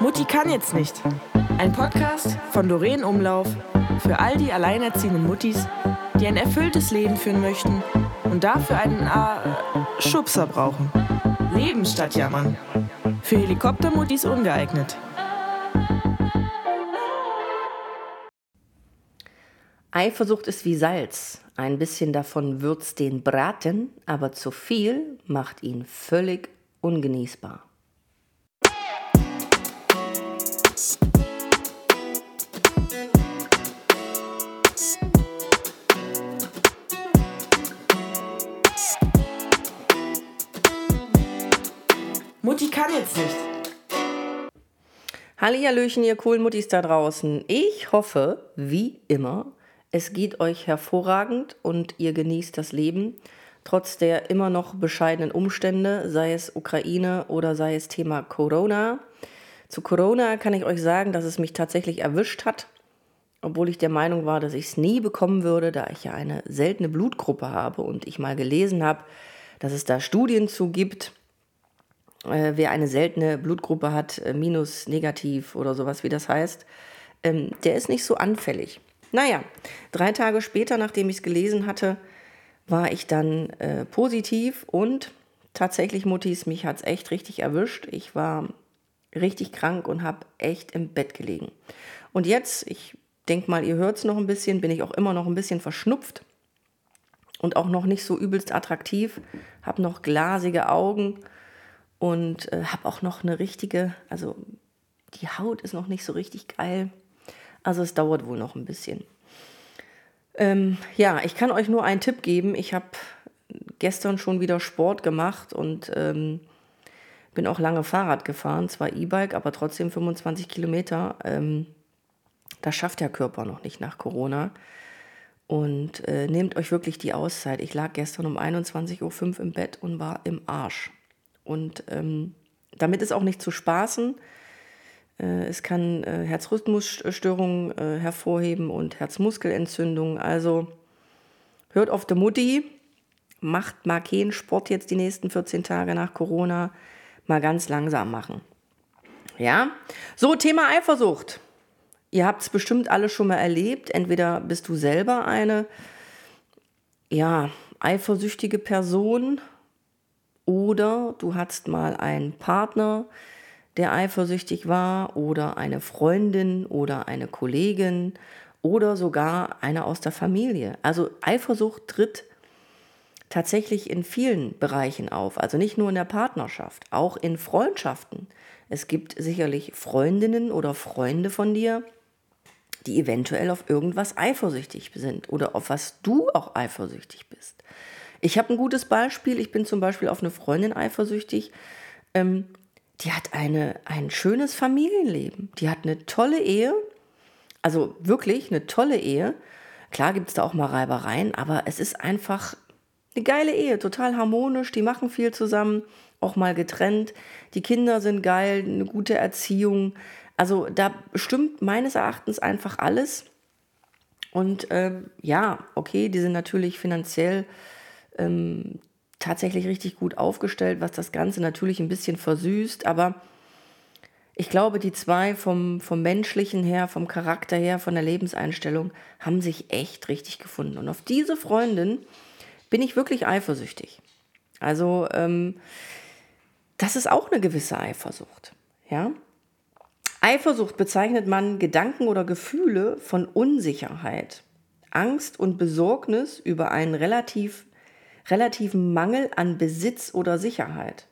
Mutti kann jetzt nicht. Ein Podcast von Doreen Umlauf für all die alleinerziehenden Muttis, die ein erfülltes Leben führen möchten und dafür einen äh, Schubser brauchen. Leben statt jammern. Für Helikoptermuttis ungeeignet. Eifersucht ist wie Salz. Ein bisschen davon würzt den Braten, aber zu viel macht ihn völlig ungenießbar. Jetzt nicht. Hallihallöchen, ihr coolen Muttis da draußen. Ich hoffe, wie immer, es geht euch hervorragend und ihr genießt das Leben, trotz der immer noch bescheidenen Umstände, sei es Ukraine oder sei es Thema Corona. Zu Corona kann ich euch sagen, dass es mich tatsächlich erwischt hat, obwohl ich der Meinung war, dass ich es nie bekommen würde, da ich ja eine seltene Blutgruppe habe und ich mal gelesen habe, dass es da Studien zu gibt, äh, wer eine seltene Blutgruppe hat, äh, minus, negativ oder sowas, wie das heißt, ähm, der ist nicht so anfällig. Naja, drei Tage später, nachdem ich es gelesen hatte, war ich dann äh, positiv und tatsächlich, Muttis, mich hat es echt richtig erwischt. Ich war richtig krank und habe echt im Bett gelegen. Und jetzt, ich denke mal, ihr hört es noch ein bisschen, bin ich auch immer noch ein bisschen verschnupft und auch noch nicht so übelst attraktiv, habe noch glasige Augen und äh, habe auch noch eine richtige, also die Haut ist noch nicht so richtig geil. Also es dauert wohl noch ein bisschen. Ähm, ja, ich kann euch nur einen Tipp geben. Ich habe gestern schon wieder Sport gemacht und ähm, bin auch lange Fahrrad gefahren, zwar E-Bike, aber trotzdem 25 Kilometer. Ähm, das schafft der Körper noch nicht nach Corona. Und äh, nehmt euch wirklich die Auszeit. Ich lag gestern um 21.05 Uhr im Bett und war im Arsch. Und ähm, damit ist auch nicht zu spaßen. Äh, es kann äh, Herzrhythmusstörungen äh, hervorheben und Herzmuskelentzündungen. Also hört auf die Mutti, macht mal Sport jetzt die nächsten 14 Tage nach Corona. Mal ganz langsam machen. Ja, so Thema Eifersucht. Ihr habt es bestimmt alle schon mal erlebt. Entweder bist du selber eine ja, eifersüchtige Person oder du hattest mal einen Partner, der eifersüchtig war oder eine Freundin oder eine Kollegin oder sogar eine aus der Familie. Also Eifersucht tritt tatsächlich in vielen Bereichen auf, also nicht nur in der Partnerschaft, auch in Freundschaften. Es gibt sicherlich Freundinnen oder Freunde von dir, die eventuell auf irgendwas eifersüchtig sind oder auf was du auch eifersüchtig bist. Ich habe ein gutes Beispiel. Ich bin zum Beispiel auf eine Freundin eifersüchtig. Ähm, die hat eine, ein schönes Familienleben. Die hat eine tolle Ehe. Also wirklich eine tolle Ehe. Klar gibt es da auch mal Reibereien, aber es ist einfach eine geile Ehe, total harmonisch. Die machen viel zusammen, auch mal getrennt. Die Kinder sind geil, eine gute Erziehung. Also da stimmt meines Erachtens einfach alles. Und ähm, ja, okay, die sind natürlich finanziell ähm, tatsächlich richtig gut aufgestellt, was das Ganze natürlich ein bisschen versüßt. Aber ich glaube, die zwei vom, vom menschlichen her, vom Charakter her, von der Lebenseinstellung haben sich echt richtig gefunden. Und auf diese Freundin bin ich wirklich eifersüchtig. Also ähm, das ist auch eine gewisse Eifersucht. Ja? Eifersucht bezeichnet man Gedanken oder Gefühle von Unsicherheit, Angst und Besorgnis über einen relativ relativen Mangel an Besitz oder Sicherheit.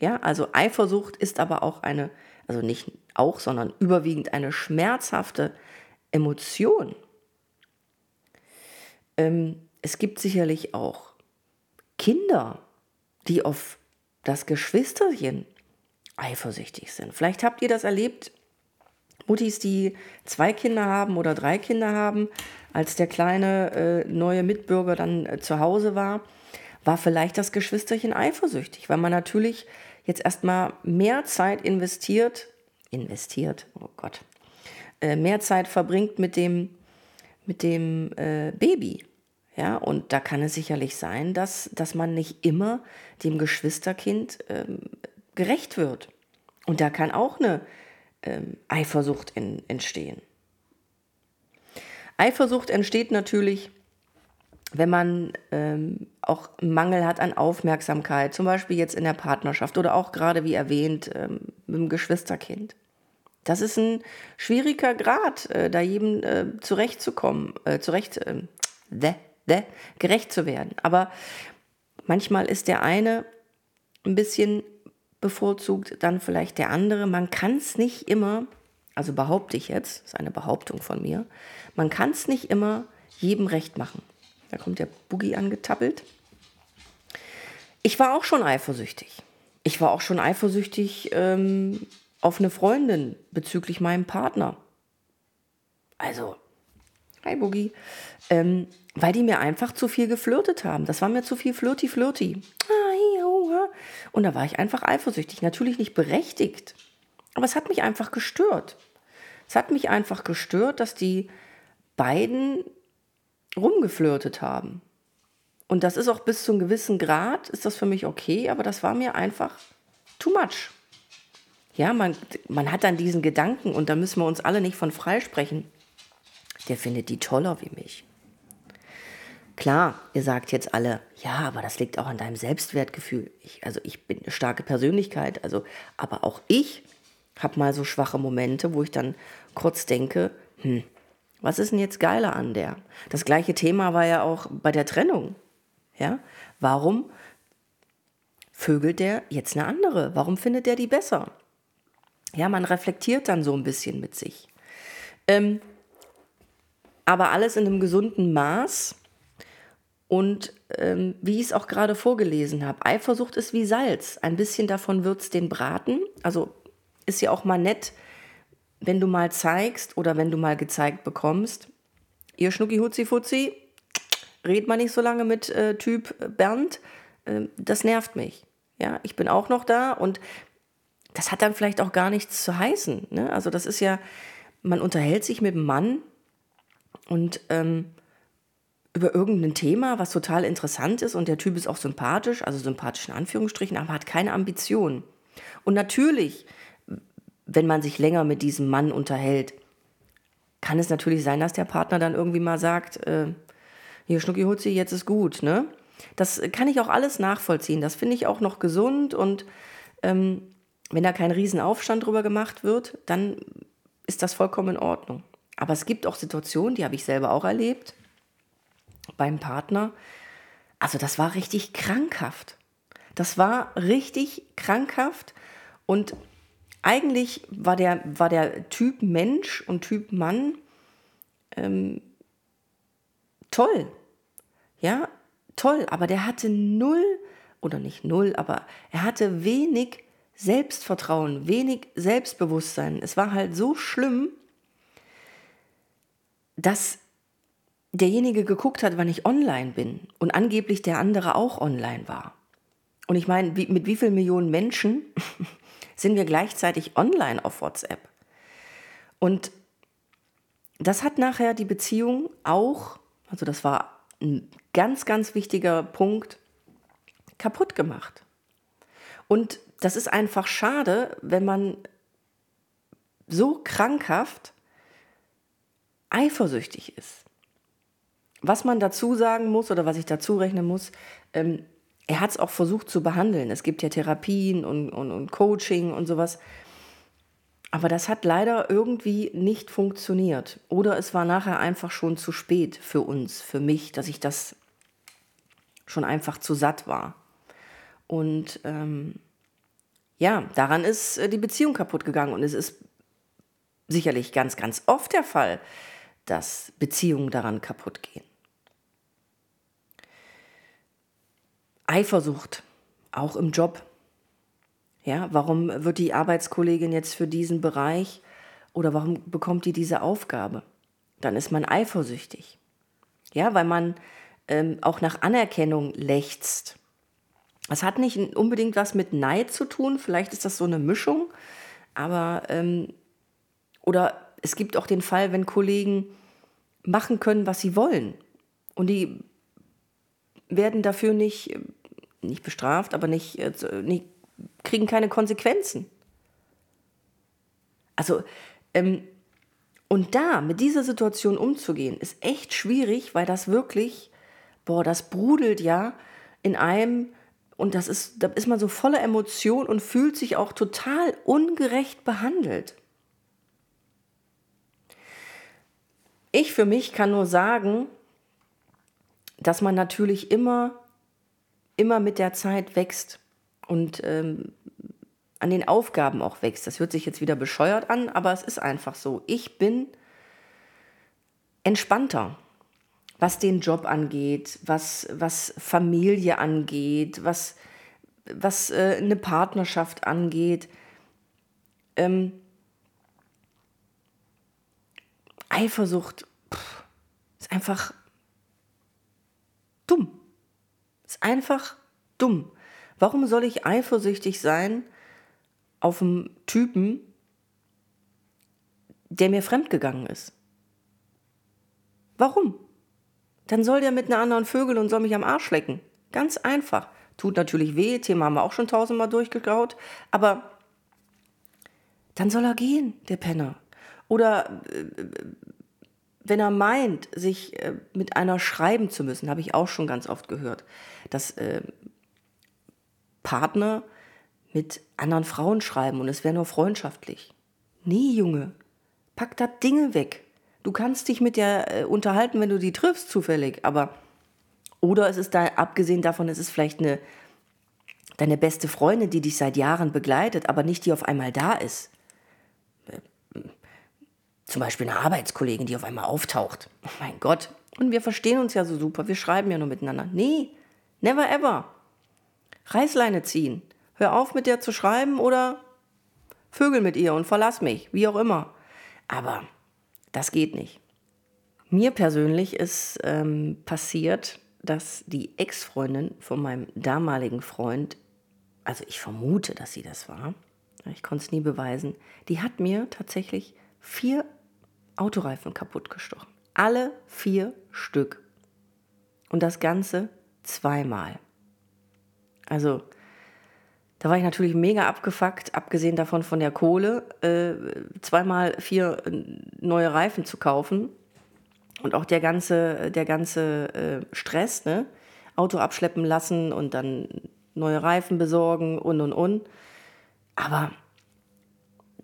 Ja, also Eifersucht ist aber auch eine, also nicht auch, sondern überwiegend eine schmerzhafte Emotion. Ähm, es gibt sicherlich auch Kinder, die auf das Geschwisterchen eifersüchtig sind. Vielleicht habt ihr das erlebt, Muttis, die zwei Kinder haben oder drei Kinder haben, als der kleine äh, neue Mitbürger dann äh, zu Hause war, war vielleicht das Geschwisterchen eifersüchtig, weil man natürlich jetzt erstmal mehr Zeit investiert, investiert, oh Gott, äh, mehr Zeit verbringt mit dem, mit dem äh, Baby. Ja, und da kann es sicherlich sein, dass, dass man nicht immer dem Geschwisterkind ähm, gerecht wird. Und da kann auch eine ähm, Eifersucht in, entstehen. Eifersucht entsteht natürlich, wenn man ähm, auch Mangel hat an Aufmerksamkeit, zum Beispiel jetzt in der Partnerschaft oder auch gerade wie erwähnt ähm, mit dem Geschwisterkind. Das ist ein schwieriger Grad, äh, da jedem äh, zurechtzukommen, äh, zurecht, de, de, gerecht zu werden. Aber manchmal ist der eine ein bisschen bevorzugt, dann vielleicht der andere. Man kann es nicht immer, also behaupte ich jetzt, ist eine Behauptung von mir, man kann es nicht immer jedem recht machen. Da kommt der Boogie angetappelt. Ich war auch schon eifersüchtig. Ich war auch schon eifersüchtig ähm, auf eine Freundin bezüglich meinem Partner. Also, hi Boogie. Ähm, weil die mir einfach zu viel geflirtet haben. Das war mir zu viel flirty-flirty. Und da war ich einfach eifersüchtig. Natürlich nicht berechtigt, aber es hat mich einfach gestört. Es hat mich einfach gestört, dass die beiden rumgeflirtet haben. Und das ist auch bis zu einem gewissen Grad, ist das für mich okay, aber das war mir einfach too much. Ja, man, man hat dann diesen Gedanken und da müssen wir uns alle nicht von freisprechen. Der findet die toller wie mich. Klar, ihr sagt jetzt alle, ja, aber das liegt auch an deinem Selbstwertgefühl. Ich, also ich bin eine starke Persönlichkeit, also, aber auch ich habe mal so schwache Momente, wo ich dann kurz denke, hm, was ist denn jetzt geiler an der? Das gleiche Thema war ja auch bei der Trennung. Ja? Warum vögelt der jetzt eine andere? Warum findet der die besser? Ja, man reflektiert dann so ein bisschen mit sich. Ähm, aber alles in einem gesunden Maß. Und ähm, wie ich es auch gerade vorgelesen habe, Eifersucht ist wie Salz. Ein bisschen davon es den Braten. Also ist ja auch mal nett, wenn du mal zeigst oder wenn du mal gezeigt bekommst. Ihr Schnucki Hutzi Futzi, red mal nicht so lange mit äh, Typ Bernd. Äh, das nervt mich. Ja, ich bin auch noch da und das hat dann vielleicht auch gar nichts zu heißen. Ne? Also das ist ja, man unterhält sich mit einem Mann und ähm, über irgendein Thema, was total interessant ist und der Typ ist auch sympathisch, also sympathisch in Anführungsstrichen, aber hat keine Ambition. Und natürlich, wenn man sich länger mit diesem Mann unterhält, kann es natürlich sein, dass der Partner dann irgendwie mal sagt, äh, hier Schnucki Hutzi, jetzt ist gut, ne? Das kann ich auch alles nachvollziehen. Das finde ich auch noch gesund und ähm, wenn da kein Riesenaufstand drüber gemacht wird, dann ist das vollkommen in Ordnung. Aber es gibt auch Situationen, die habe ich selber auch erlebt, beim Partner. Also das war richtig krankhaft. Das war richtig krankhaft und eigentlich war der, war der Typ Mensch und Typ Mann ähm, toll. Ja, toll, aber der hatte null, oder nicht null, aber er hatte wenig Selbstvertrauen, wenig Selbstbewusstsein. Es war halt so schlimm, dass derjenige geguckt hat, wann ich online bin und angeblich der andere auch online war. Und ich meine, wie, mit wie vielen Millionen Menschen sind wir gleichzeitig online auf WhatsApp? Und das hat nachher die Beziehung auch, also das war ein ganz, ganz wichtiger Punkt, kaputt gemacht. Und das ist einfach schade, wenn man so krankhaft eifersüchtig ist. Was man dazu sagen muss oder was ich dazu rechnen muss, ähm, er hat es auch versucht zu behandeln. Es gibt ja Therapien und, und, und Coaching und sowas. Aber das hat leider irgendwie nicht funktioniert. Oder es war nachher einfach schon zu spät für uns, für mich, dass ich das schon einfach zu satt war. Und ähm, ja, daran ist äh, die Beziehung kaputt gegangen. Und es ist sicherlich ganz, ganz oft der Fall, dass Beziehungen daran kaputt gehen. Eifersucht, auch im Job. Ja, warum wird die Arbeitskollegin jetzt für diesen Bereich oder warum bekommt die diese Aufgabe? Dann ist man eifersüchtig. Ja, weil man ähm, auch nach Anerkennung lechzt. Es hat nicht unbedingt was mit Neid zu tun, vielleicht ist das so eine Mischung, aber ähm, oder es gibt auch den Fall, wenn Kollegen machen können, was sie wollen und die werden dafür nicht, nicht bestraft, aber nicht, äh, nicht kriegen keine Konsequenzen. Also, ähm, und da mit dieser Situation umzugehen, ist echt schwierig, weil das wirklich, boah, das brudelt ja in einem und das ist, da ist man so voller Emotion und fühlt sich auch total ungerecht behandelt. Ich für mich kann nur sagen, dass man natürlich immer, immer mit der Zeit wächst und ähm, an den Aufgaben auch wächst. Das hört sich jetzt wieder bescheuert an, aber es ist einfach so. Ich bin entspannter, was den Job angeht, was, was Familie angeht, was, was äh, eine Partnerschaft angeht. Ähm, Eifersucht pff, ist einfach dumm. Ist einfach dumm. Warum soll ich eifersüchtig sein auf einen Typen, der mir fremdgegangen ist? Warum? Dann soll der mit einer anderen Vögel und soll mich am Arsch lecken. Ganz einfach. Tut natürlich weh, Thema haben wir auch schon tausendmal durchgekaut, aber dann soll er gehen, der Penner. Oder äh, wenn er meint, sich äh, mit einer schreiben zu müssen, habe ich auch schon ganz oft gehört, dass äh, Partner mit anderen Frauen schreiben und es wäre nur freundschaftlich. Nee, Junge, pack das Dinge weg. Du kannst dich mit der äh, unterhalten, wenn du die triffst, zufällig, aber oder es ist da, abgesehen davon, es ist vielleicht eine, deine beste Freundin, die dich seit Jahren begleitet, aber nicht die auf einmal da ist. Zum Beispiel eine Arbeitskollegin, die auf einmal auftaucht. Oh mein Gott. Und wir verstehen uns ja so super. Wir schreiben ja nur miteinander. Nee, never ever. Reißleine ziehen. Hör auf, mit der zu schreiben oder Vögel mit ihr und verlass mich, wie auch immer. Aber das geht nicht. Mir persönlich ist ähm, passiert, dass die Ex-Freundin von meinem damaligen Freund, also ich vermute, dass sie das war, ich konnte es nie beweisen, die hat mir tatsächlich vier Autoreifen kaputt gestochen. Alle vier Stück. Und das Ganze zweimal. Also, da war ich natürlich mega abgefuckt, abgesehen davon von der Kohle, äh, zweimal vier äh, neue Reifen zu kaufen. Und auch der ganze, der ganze äh, Stress, ne? Auto abschleppen lassen und dann neue Reifen besorgen und und und. Aber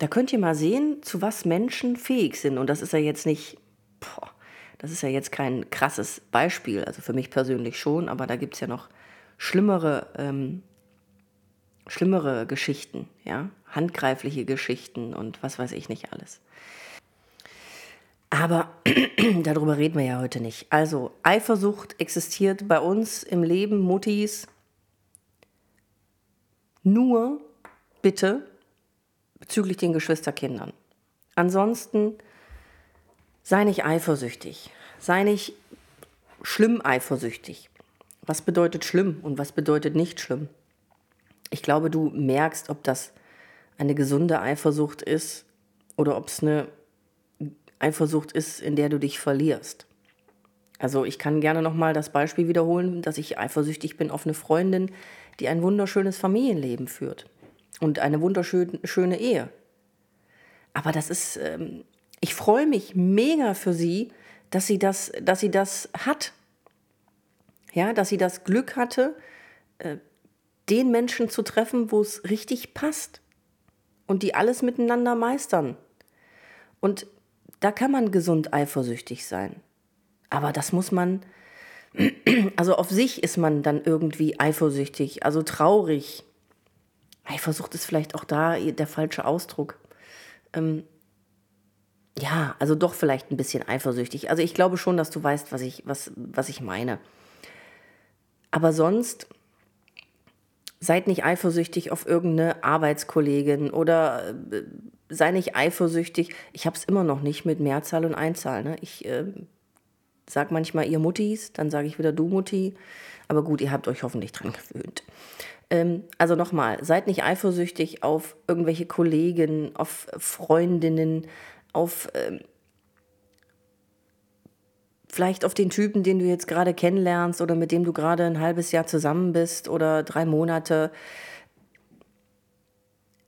da könnt ihr mal sehen, zu was Menschen fähig sind. Und das ist ja jetzt nicht, boah, das ist ja jetzt kein krasses Beispiel, also für mich persönlich schon, aber da gibt es ja noch schlimmere, ähm, schlimmere Geschichten, ja, handgreifliche Geschichten und was weiß ich nicht alles. Aber darüber reden wir ja heute nicht. Also Eifersucht existiert bei uns im Leben Muttis nur bitte bezüglich den Geschwisterkindern. Ansonsten sei nicht eifersüchtig, sei nicht schlimm eifersüchtig. Was bedeutet schlimm und was bedeutet nicht schlimm? Ich glaube, du merkst, ob das eine gesunde Eifersucht ist oder ob es eine Eifersucht ist, in der du dich verlierst. Also ich kann gerne nochmal das Beispiel wiederholen, dass ich eifersüchtig bin auf eine Freundin, die ein wunderschönes Familienleben führt und eine wunderschöne Ehe. Aber das ist, ähm, ich freue mich mega für sie, dass sie das, dass sie das hat. Ja, dass sie das Glück hatte, äh, den Menschen zu treffen, wo es richtig passt und die alles miteinander meistern. Und da kann man gesund eifersüchtig sein. Aber das muss man, also auf sich ist man dann irgendwie eifersüchtig, also traurig, Eifersucht ist vielleicht auch da der falsche Ausdruck. Ähm, ja, also doch vielleicht ein bisschen eifersüchtig. Also ich glaube schon, dass du weißt, was ich, was, was ich meine. Aber sonst seid nicht eifersüchtig auf irgendeine Arbeitskollegin oder äh, sei nicht eifersüchtig. Ich habe es immer noch nicht mit Mehrzahl und Einzahl. Ne? Ich äh, sage manchmal ihr Muttis, dann sage ich wieder du Mutti. Aber gut, ihr habt euch hoffentlich dran gewöhnt. Ähm, also nochmal, seid nicht eifersüchtig auf irgendwelche Kollegen, auf Freundinnen, auf ähm, vielleicht auf den Typen, den du jetzt gerade kennenlernst oder mit dem du gerade ein halbes Jahr zusammen bist oder drei Monate.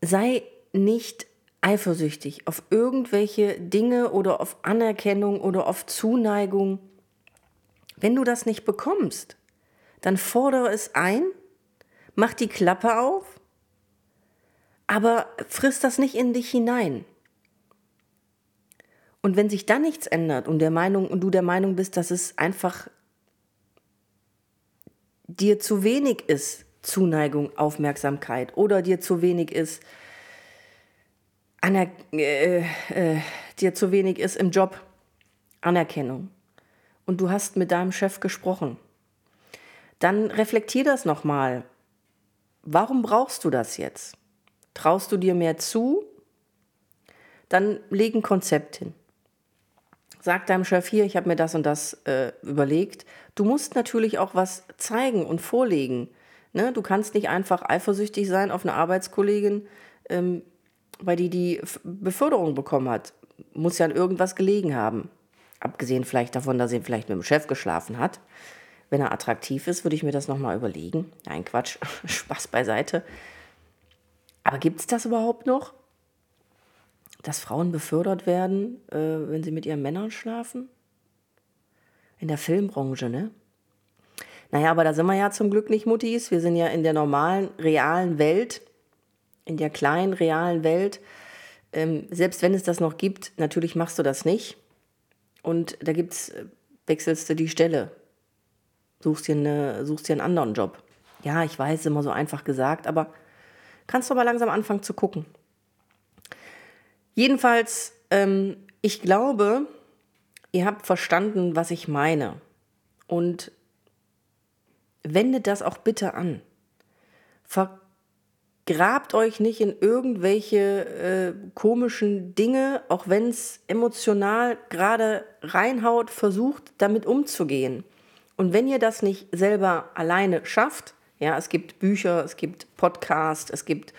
Sei nicht eifersüchtig auf irgendwelche Dinge oder auf Anerkennung oder auf Zuneigung. Wenn du das nicht bekommst, dann fordere es ein, mach die Klappe auf, aber friss das nicht in dich hinein. Und wenn sich dann nichts ändert und, der Meinung, und du der Meinung bist, dass es einfach dir zu wenig ist, Zuneigung, Aufmerksamkeit oder dir zu wenig ist, Aner äh, äh, dir zu wenig ist im Job, Anerkennung. Und du hast mit deinem Chef gesprochen. Dann reflektier das nochmal. Warum brauchst du das jetzt? Traust du dir mehr zu? Dann leg ein Konzept hin. Sag deinem Chef hier, ich habe mir das und das äh, überlegt. Du musst natürlich auch was zeigen und vorlegen. Ne? Du kannst nicht einfach eifersüchtig sein auf eine Arbeitskollegin, ähm, weil die die Beförderung bekommen hat. Muss ja an irgendwas gelegen haben. Abgesehen vielleicht davon, dass sie vielleicht mit dem Chef geschlafen hat. Wenn er attraktiv ist, würde ich mir das nochmal überlegen. Nein, Quatsch, Spaß beiseite. Aber gibt es das überhaupt noch? Dass Frauen befördert werden, äh, wenn sie mit ihren Männern schlafen? In der Filmbranche, ne? Naja, aber da sind wir ja zum Glück nicht Muttis. Wir sind ja in der normalen, realen Welt in der kleinen, realen Welt, ähm, selbst wenn es das noch gibt, natürlich machst du das nicht. Und da gibt's, äh, wechselst du die Stelle, suchst dir, eine, suchst dir einen anderen Job. Ja, ich weiß, immer so einfach gesagt, aber kannst du aber langsam anfangen zu gucken. Jedenfalls, ähm, ich glaube, ihr habt verstanden, was ich meine. Und wendet das auch bitte an. Ver grabt euch nicht in irgendwelche äh, komischen Dinge, auch wenn es emotional gerade reinhaut, versucht damit umzugehen. Und wenn ihr das nicht selber alleine schafft, ja, es gibt Bücher, es gibt Podcasts, es gibt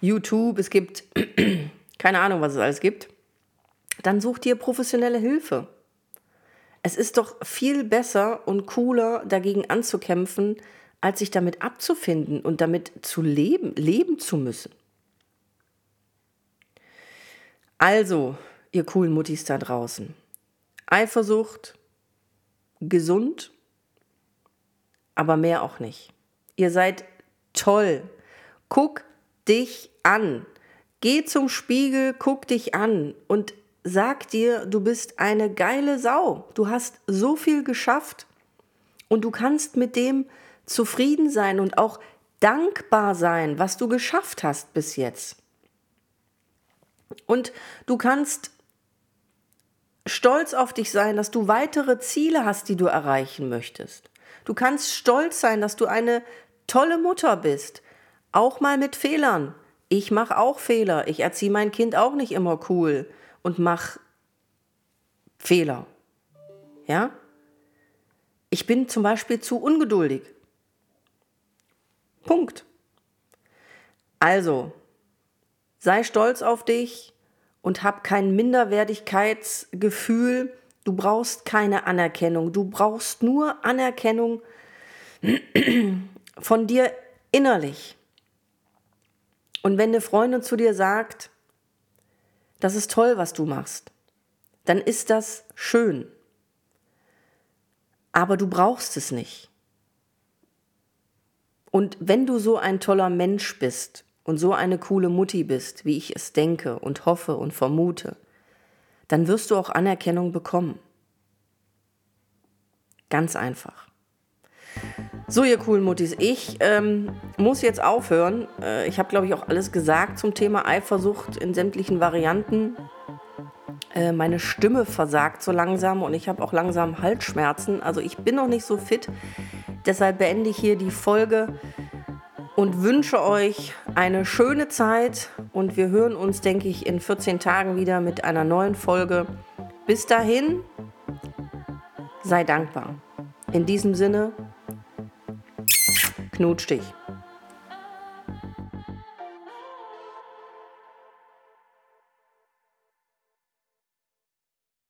YouTube, es gibt keine Ahnung, was es alles gibt, dann sucht ihr professionelle Hilfe. Es ist doch viel besser und cooler, dagegen anzukämpfen, als sich damit abzufinden und damit zu leben, leben zu müssen. Also, ihr coolen Muttis da draußen, Eifersucht, gesund, aber mehr auch nicht. Ihr seid toll. Guck dich an. Geh zum Spiegel, guck dich an und sag dir, du bist eine geile Sau. Du hast so viel geschafft und du kannst mit dem, zufrieden sein und auch dankbar sein, was du geschafft hast bis jetzt. Und du kannst stolz auf dich sein, dass du weitere Ziele hast, die du erreichen möchtest. Du kannst stolz sein, dass du eine tolle Mutter bist, auch mal mit Fehlern. Ich mache auch Fehler. Ich erziehe mein Kind auch nicht immer cool und mache Fehler. Ja? Ich bin zum Beispiel zu ungeduldig. Punkt. Also, sei stolz auf dich und hab kein Minderwertigkeitsgefühl. Du brauchst keine Anerkennung. Du brauchst nur Anerkennung von dir innerlich. Und wenn eine Freundin zu dir sagt, das ist toll, was du machst, dann ist das schön. Aber du brauchst es nicht. Und wenn du so ein toller Mensch bist und so eine coole Mutti bist, wie ich es denke und hoffe und vermute, dann wirst du auch Anerkennung bekommen. Ganz einfach. So, ihr coolen Muttis, ich ähm, muss jetzt aufhören. Äh, ich habe, glaube ich, auch alles gesagt zum Thema Eifersucht in sämtlichen Varianten. Äh, meine Stimme versagt so langsam und ich habe auch langsam Halsschmerzen. Also ich bin noch nicht so fit. Deshalb beende ich hier die Folge und wünsche euch eine schöne Zeit und wir hören uns, denke ich, in 14 Tagen wieder mit einer neuen Folge. Bis dahin, sei dankbar. In diesem Sinne, knutsch dich.